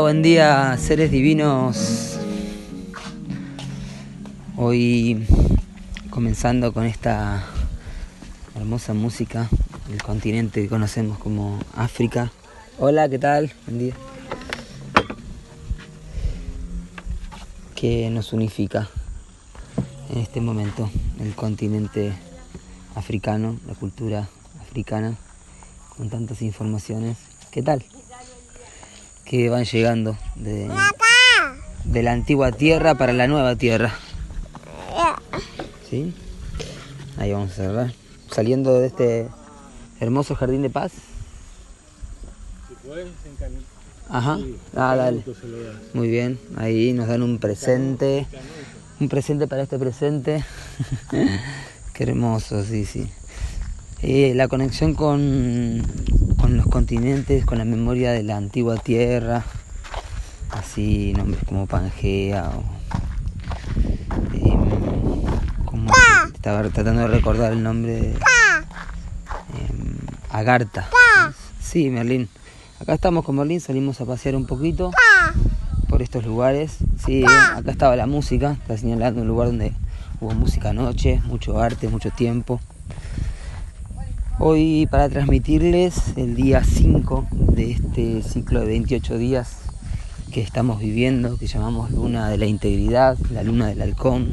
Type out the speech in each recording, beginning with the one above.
Buen día, seres divinos. Hoy comenzando con esta hermosa música del continente que conocemos como África. Hola, ¿qué tal? Buen día. Que nos unifica en este momento el continente africano, la cultura africana, con tantas informaciones. ¿Qué tal? Que van llegando de, de la antigua tierra para la nueva tierra. ¿Sí? Ahí vamos a cerrar. Saliendo de este hermoso jardín de paz. Ajá. Ah, dale. Muy bien. Ahí nos dan un presente. Un presente para este presente. Qué hermoso, sí, sí. La conexión con, con los continentes, con la memoria de la antigua tierra, así nombres como Pangea o em, como estaba tratando de recordar el nombre de Agartha. Sí, Merlín. Acá estamos con Merlín, salimos a pasear un poquito por estos lugares. Sí, acá estaba la música, está señalando un lugar donde hubo música anoche, mucho arte, mucho tiempo. Hoy para transmitirles el día 5 de este ciclo de 28 días que estamos viviendo, que llamamos luna de la integridad, la luna del halcón.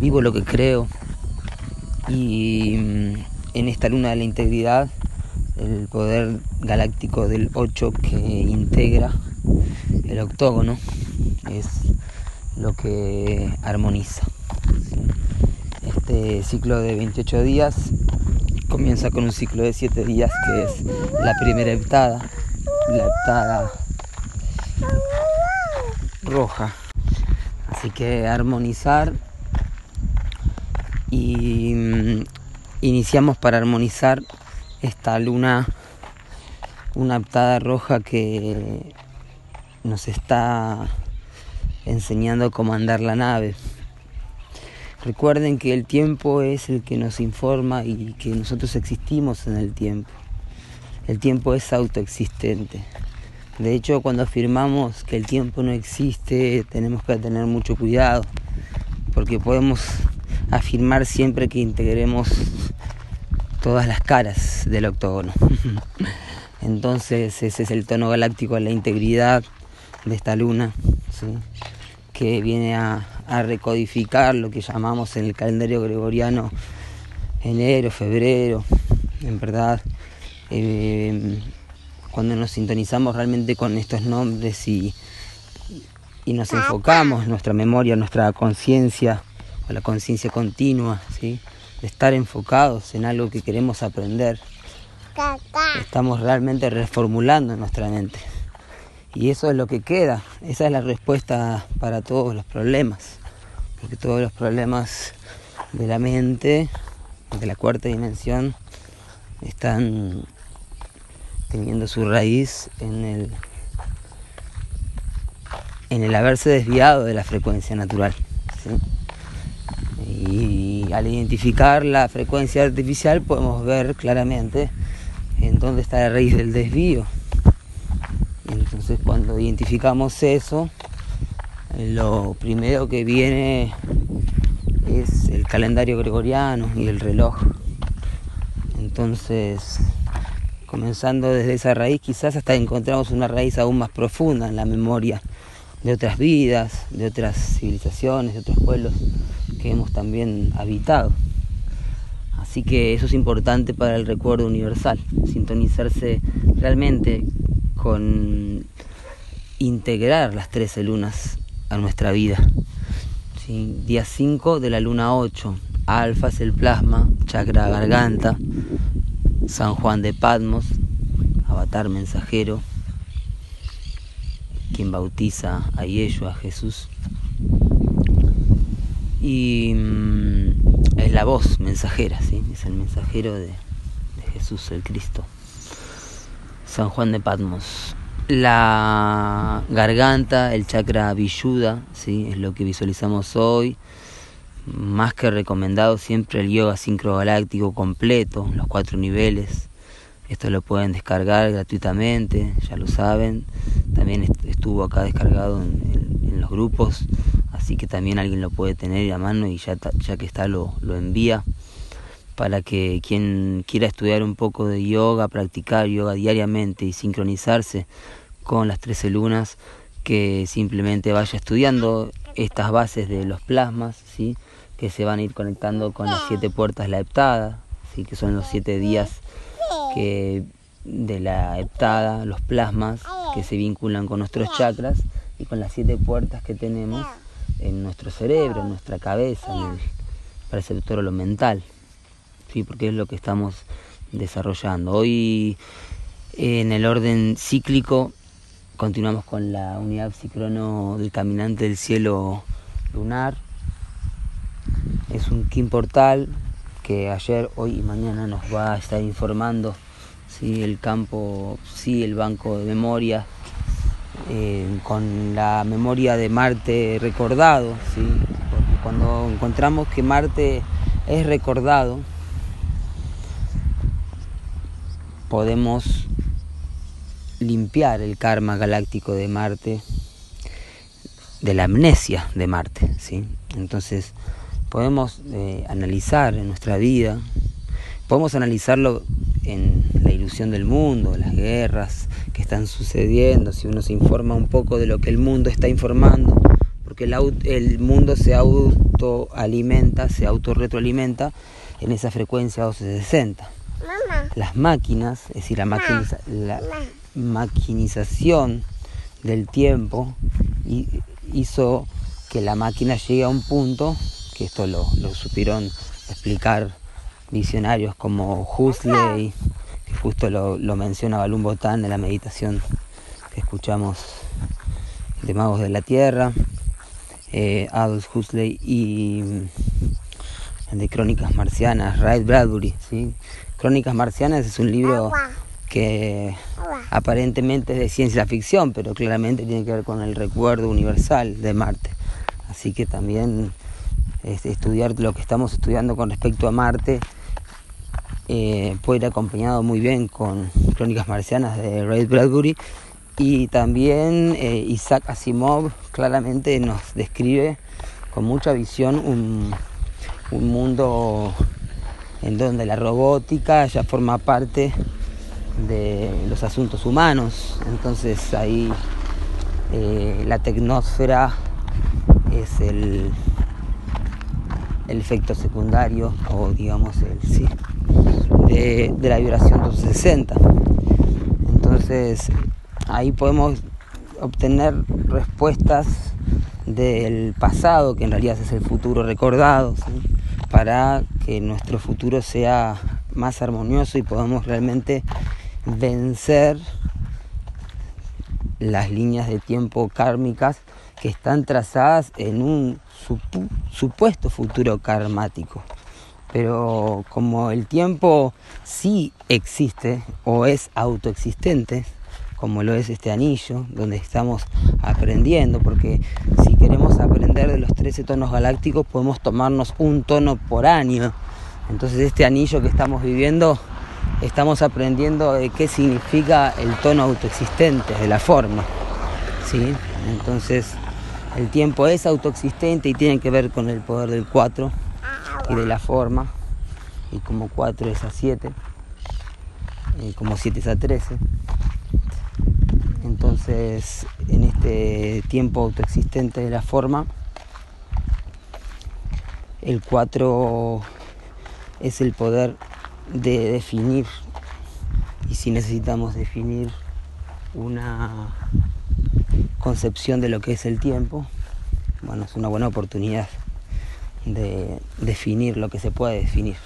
Vivo lo que creo y mm, en esta luna de la integridad el poder galáctico del 8 que integra el octógono es lo que armoniza. Este ciclo de 28 días comienza con un ciclo de 7 días que es la primera heptada, la heptada roja. Así que armonizar y mm, iniciamos para armonizar esta luna, una heptada roja que nos está enseñando cómo andar la nave. Recuerden que el tiempo es el que nos informa y que nosotros existimos en el tiempo. El tiempo es autoexistente. De hecho, cuando afirmamos que el tiempo no existe, tenemos que tener mucho cuidado, porque podemos afirmar siempre que integremos todas las caras del octógono. Entonces ese es el tono galáctico la integridad de esta luna, que viene a, a recodificar lo que llamamos en el calendario gregoriano enero, febrero, en verdad, eh, cuando nos sintonizamos realmente con estos nombres y, y nos enfocamos nuestra memoria, nuestra conciencia, o la conciencia continua, ¿sí? de estar enfocados en algo que queremos aprender, estamos realmente reformulando nuestra mente. Y eso es lo que queda, esa es la respuesta para todos los problemas porque todos los problemas de la mente, de la cuarta dimensión, están teniendo su raíz en el, en el haberse desviado de la frecuencia natural. Y al identificar la frecuencia artificial podemos ver claramente en dónde está la raíz del desvío. Entonces cuando identificamos eso, lo primero que viene es el calendario gregoriano y el reloj. Entonces, comenzando desde esa raíz, quizás hasta encontramos una raíz aún más profunda en la memoria de otras vidas, de otras civilizaciones, de otros pueblos que hemos también habitado. Así que eso es importante para el recuerdo universal, sintonizarse realmente con integrar las trece lunas a nuestra vida. Día 5 de la luna 8. Alfa es el plasma, chakra garganta, San Juan de Patmos, avatar mensajero, quien bautiza a Yeshua, a Jesús. Y mm, es la voz mensajera, ¿sí? es el mensajero de, de Jesús, el Cristo. San Juan de Patmos, la garganta, el chakra villuda, ¿sí? es lo que visualizamos hoy. Más que recomendado siempre el yoga sincrogaláctico completo, los cuatro niveles, Esto lo pueden descargar gratuitamente, ya lo saben. También estuvo acá descargado en, los grupos, así que también alguien lo puede tener a mano y ya, ya que está lo, lo envía para que quien quiera estudiar un poco de yoga, practicar yoga diariamente y sincronizarse con las 13 lunas, que simplemente vaya estudiando estas bases de los plasmas, ¿sí? que se van a ir conectando con las siete puertas de la heptada, ¿sí? que son los siete días que de la heptada, los plasmas que se vinculan con nuestros chakras y con las siete puertas que tenemos en nuestro cerebro, en nuestra cabeza, en el preceptor lo mental, ¿sí? porque es lo que estamos desarrollando. Hoy en el orden cíclico continuamos con la unidad psicrono del caminante del cielo lunar. Es un Kim Portal que ayer, hoy y mañana nos va a estar informando ¿sí? el campo, sí, el banco de memoria, eh, con la memoria de Marte recordado. cuando encontramos que Marte es recordado, podemos limpiar el karma galáctico de Marte, de la amnesia de Marte. ¿sí? Entonces podemos eh, analizar en nuestra vida, podemos analizarlo en la ilusión del mundo, las guerras que están sucediendo, si uno se informa un poco de lo que el mundo está informando, porque el, el mundo se autoalimenta, se autorretroalimenta en esa frecuencia 1260. Las máquinas, es decir, la, maquinización del tiempo hizo que la máquina llegue a un punto, que esto lo, supieron explicar visionarios como Huxley, que justo lo, menciona Balún Botán en la meditación que escuchamos de Magos de la Tierra, eh, Adolf Huxley y de Crónicas Marcianas, Ray Bradbury. ¿sí? Crónicas Marcianas es un libro que aparentemente es de ciencia ficción, pero claramente tiene que ver con el recuerdo universal de Marte. Así que también este, estudiar lo que estamos estudiando con respecto a Marte eh, puede ir acompañado muy bien con Crónicas Marcianas de Ray Bradbury. Y también eh, Isaac Asimov claramente nos describe con mucha visión un, un mundo en donde la robótica ya forma parte de los asuntos humanos. Entonces ahí eh, la tecnosfera es el, efecto secundario o digamos el sí de la vibración 260. Entonces ahí podemos obtener respuestas del pasado, que en realidad es el futuro recordado, para que nuestro futuro sea más armonioso y podamos realmente vencer las líneas de tiempo kármicas que están trazadas en un supuesto futuro karmático. Pero como el tiempo sí existe o es autoexistente, como lo es este anillo, donde estamos aprendiendo, porque si queremos aprender de los 13 tonos galácticos podemos tomarnos un tono por año. Entonces este anillo que estamos viviendo estamos aprendiendo de qué significa el tono autoexistente de la forma. ¿sí? Entonces, el tiempo es autoexistente y tiene que ver con el poder del 4 y de la forma. Y como 4 es a 7, y como 7 es a 13. Entonces, en este tiempo autoexistente de la forma, el 4 es el poder de definir y si necesitamos definir una concepción de lo que es el tiempo, bueno, es una buena oportunidad de definir lo que se puede definir.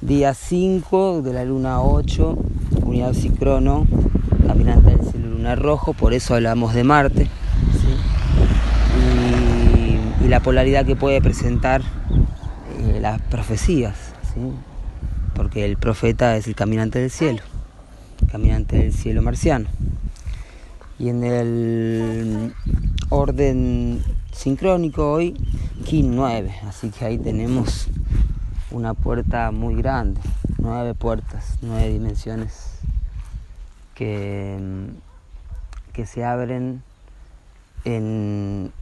Día 5 de la luna 8, unidad psicrono, caminante del cielo lunar rojo, por eso hablamos de Marte, y, la polaridad que puede presentar eh, las profecías. porque el profeta es el caminante del cielo, caminante del cielo marciano. Y en el orden sincrónico hoy, Kin 9, así que ahí tenemos una puerta muy grande, nueve puertas, nueve dimensiones que, que se abren en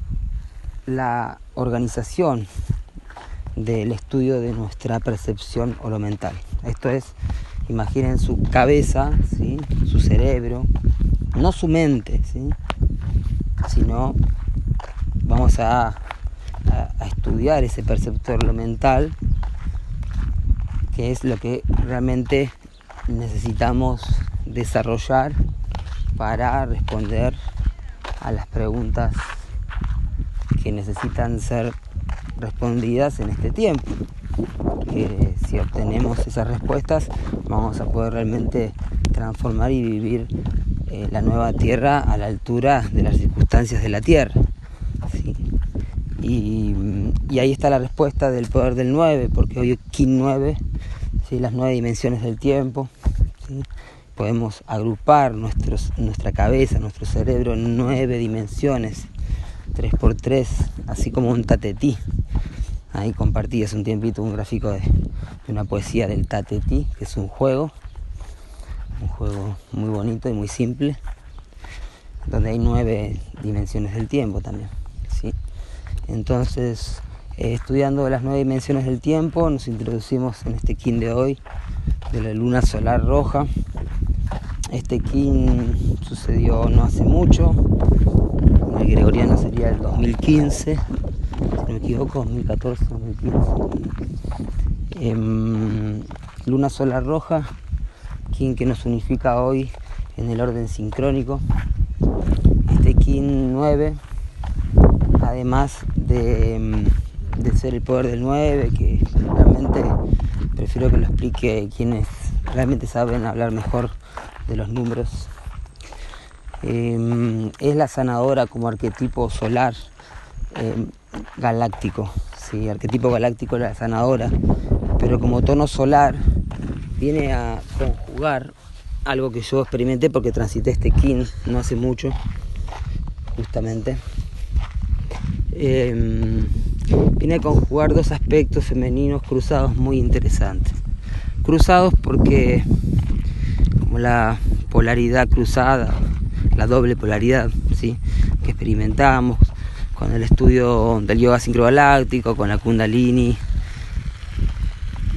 la organización del estudio de nuestra percepción oromental. Esto es, imaginen su cabeza, ¿sí? su cerebro, no su mente, ¿sí? sino vamos a, a, estudiar ese perceptor mental, que es lo que realmente necesitamos desarrollar para responder a las preguntas que necesitan ser respondidas en este tiempo. Que si obtenemos esas respuestas vamos a poder realmente transformar y vivir eh, la nueva tierra a la altura de las circunstancias de la tierra. Y, ahí está la respuesta del poder del 9, porque hoy Kin 9, ¿sí? las nueve dimensiones del tiempo. Podemos agrupar nuestros, nuestra cabeza, nuestro cerebro en nueve dimensiones 3x3, así como un tatetí. Ahí compartí hace un tiempito un gráfico de, una poesía del tatetí, que es un juego, un juego muy bonito y muy simple, donde hay nueve dimensiones del tiempo también. ¿sí? Entonces, eh, estudiando las nueve dimensiones del tiempo, nos introducimos en este kin de hoy, de la luna solar roja. Este kin sucedió no hace mucho, el gregoriano sería el 2015, si no me equivoco, 2014, 2015. Em, luna solar roja, kin que nos unifica hoy en el orden sincrónico. Este kin 9, además de, de ser el poder del 9, que realmente prefiero que lo explique quienes realmente saben hablar mejor de los números Em, es la sanadora como arquetipo solar em, galáctico, sí, arquetipo galáctico la sanadora, pero como tono solar viene a conjugar algo que yo experimenté porque transité este kin no hace mucho, justamente. Em, viene a conjugar dos aspectos femeninos cruzados muy interesantes. Cruzados porque como la polaridad cruzada la doble polaridad ¿sí? que experimentamos con el estudio del yoga sincrogaláctico, con la kundalini.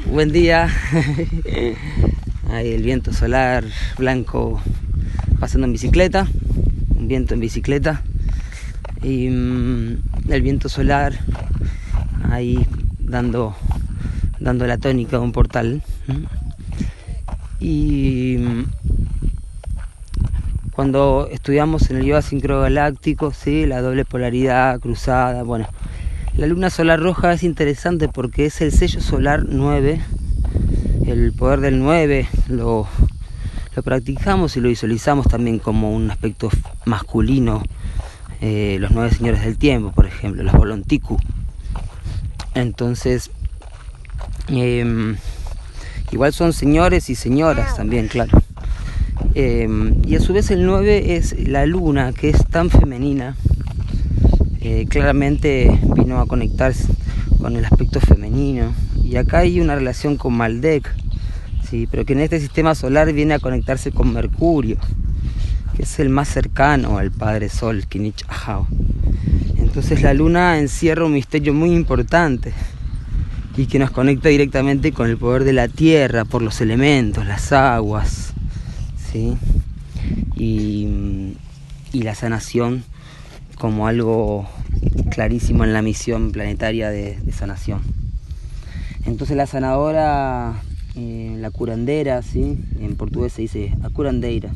Buen día. Ahí el viento solar blanco pasando en bicicleta, un viento en bicicleta. Y mm, el viento solar ahí dando, dando la tónica a un portal. Y cuando estudiamos en el yoga sincrogaláctico, ¿sí? la doble polaridad cruzada, bueno, la luna solar roja es interesante porque es el sello solar 9, el poder del 9 lo, practicamos y lo visualizamos también como un aspecto masculino, eh, los nueve señores del tiempo, por ejemplo, los volontiku. Entonces, em, igual son señores y señoras también, claro. Em, y a su vez el 9 es la luna, que es tan femenina. Eh, claramente vino a conectarse con el aspecto femenino. Y acá hay una relación con Maldek, ¿sí? pero que en este sistema solar viene a conectarse con Mercurio, es el más cercano al Padre Sol, Kinich Ahau. Entonces la luna encierra un misterio muy importante y que nos conecta directamente con el poder de la tierra, por los elementos, las aguas, y, la sanación como algo clarísimo en la misión planetaria de, sanación. Entonces la sanadora, eh, la curandera, ¿sí? en portugués se dice a curandeira,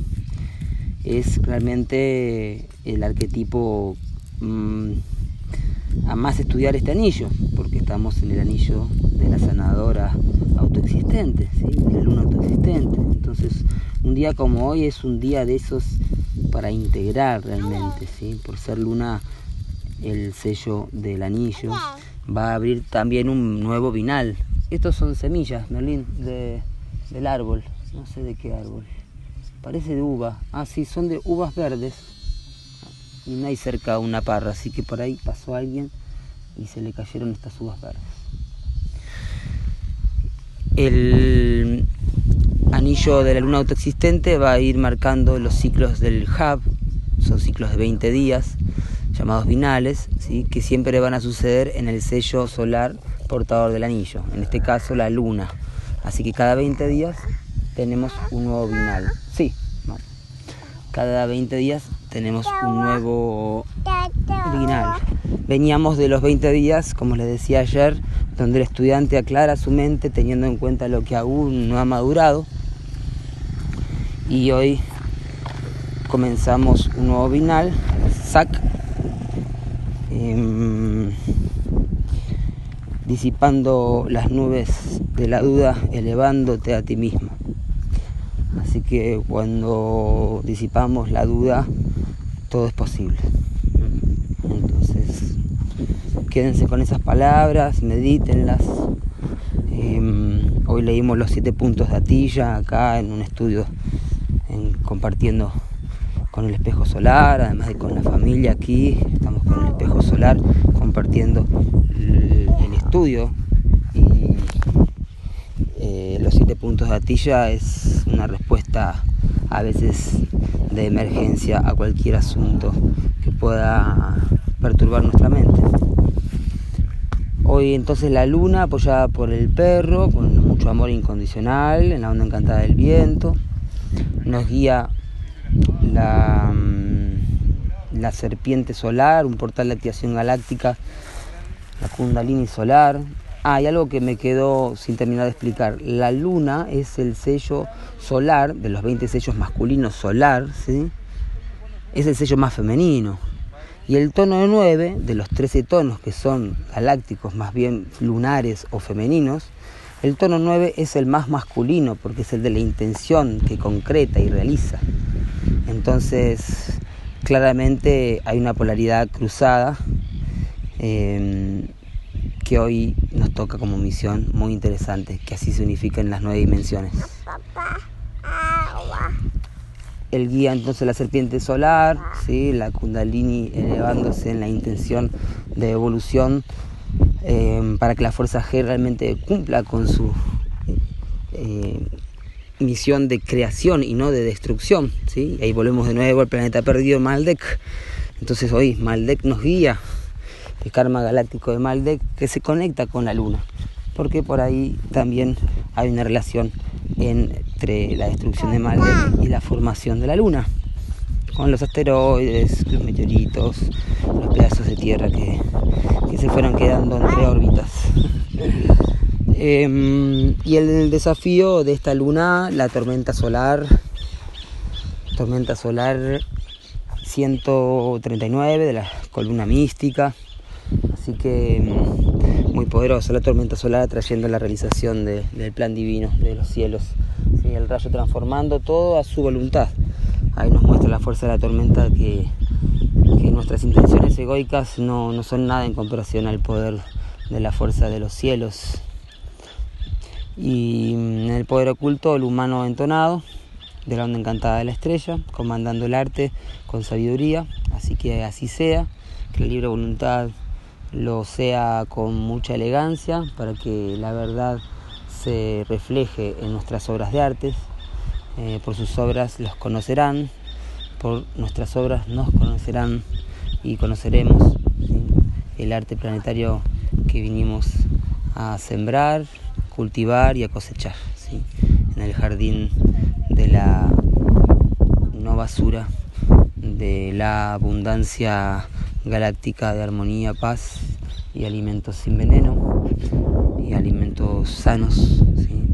es realmente el arquetipo mm, a más estudiar este anillo, porque estamos en el anillo de la sanadora autoexistente, ¿sí? de la luna autoexistente. Entonces un día como hoy es un día de esos para integrar realmente, ¿sí? por ser luna el sello del anillo, va a abrir también un nuevo vinal. Estos son semillas, Merlín, de, del árbol, no sé de qué árbol, parece de uva, ah sí, son de uvas verdes y no hay cerca una parra, así que por ahí pasó alguien y se le cayeron estas uvas verdes. El anillo de la luna autoexistente va a ir marcando los ciclos del hub, son ciclos de 20 días, llamados binales, ¿sí? que siempre van a suceder en el sello solar portador del anillo, en este caso la luna. Así que cada 20 días tenemos un nuevo binal. Cada 20 días tenemos un nuevo binal. Veníamos de los 20 días, como les decía ayer, donde el estudiante aclara su mente teniendo en cuenta lo que aún no ha madurado. Y hoy comenzamos un nuevo binal, SAC, em, disipando las nubes de la duda, elevándote a ti mismo. Así que cuando disipamos la duda, todo es posible. Entonces, quédense con esas palabras, medítenlas. Em, hoy leímos los siete puntos de Atilla acá en un estudio compartiendo con el espejo solar, además de con la familia aquí, estamos con el espejo solar compartiendo el, estudio y eh, los siete puntos de Atilla es una respuesta a veces de emergencia a cualquier asunto que pueda perturbar nuestra mente. Hoy entonces la luna apoyada por el perro, con mucho amor incondicional, en la onda encantada del viento, nos guía la, mm, la serpiente solar, un portal de activación galáctica, la kundalini solar. Ah, hay algo que me quedó sin terminar de explicar. La luna es el sello solar, de los 20 sellos masculinos solar, ¿sí? es el sello más femenino. Y el tono de 9, de los 13 tonos que son galácticos, más bien lunares o femeninos, el tono 9 es el más masculino porque es el de la intención que concreta y realiza. Entonces, claramente hay una polaridad cruzada em, que hoy nos toca como misión muy interesante, que así se unifiquen las nueve dimensiones. El guía entonces la serpiente solar, ¿sí? la kundalini elevándose en la intención de evolución em, para que la fuerza G realmente cumpla con su eh, misión de creación y no de destrucción. ¿sí? Ahí volvemos de nuevo al planeta perdido Maldek. Entonces hoy Maldek nos guía, el karma galáctico de Maldek, que se conecta con la luna. Porque por ahí también hay una relación entre la destrucción de Maldek y la formación de la luna. Con los asteroides, los meteoritos, los pedazos de tierra que, se fueron quedando entre órbitas. Em, y el desafío de esta luna, la tormenta solar, tormenta solar 139 de la columna mística, así que em, muy poderosa la tormenta solar trayendo la realización del plan divino de los cielos, el rayo transformando todo a su voluntad. Ahí nos muestra la fuerza de la tormenta que, nuestras intenciones egoicas no, no son nada en comparación al poder de la fuerza de los cielos. Y en el poder oculto el humano entonado de la onda encantada de la estrella, comandando el arte con sabiduría, así que así sea, que la libre voluntad lo sea con mucha elegancia para que la verdad se refleje en nuestras obras de arte, eh, por sus obras los conocerán, por nuestras obras nos conocerán y conoceremos el arte planetario que vinimos a sembrar cultivar y a cosechar en el jardín de la no basura, de la abundancia galáctica de armonía, paz y alimentos sin veneno y alimentos sanos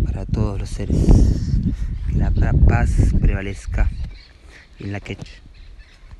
para todos los seres. Que la paz prevalezca en la quechua.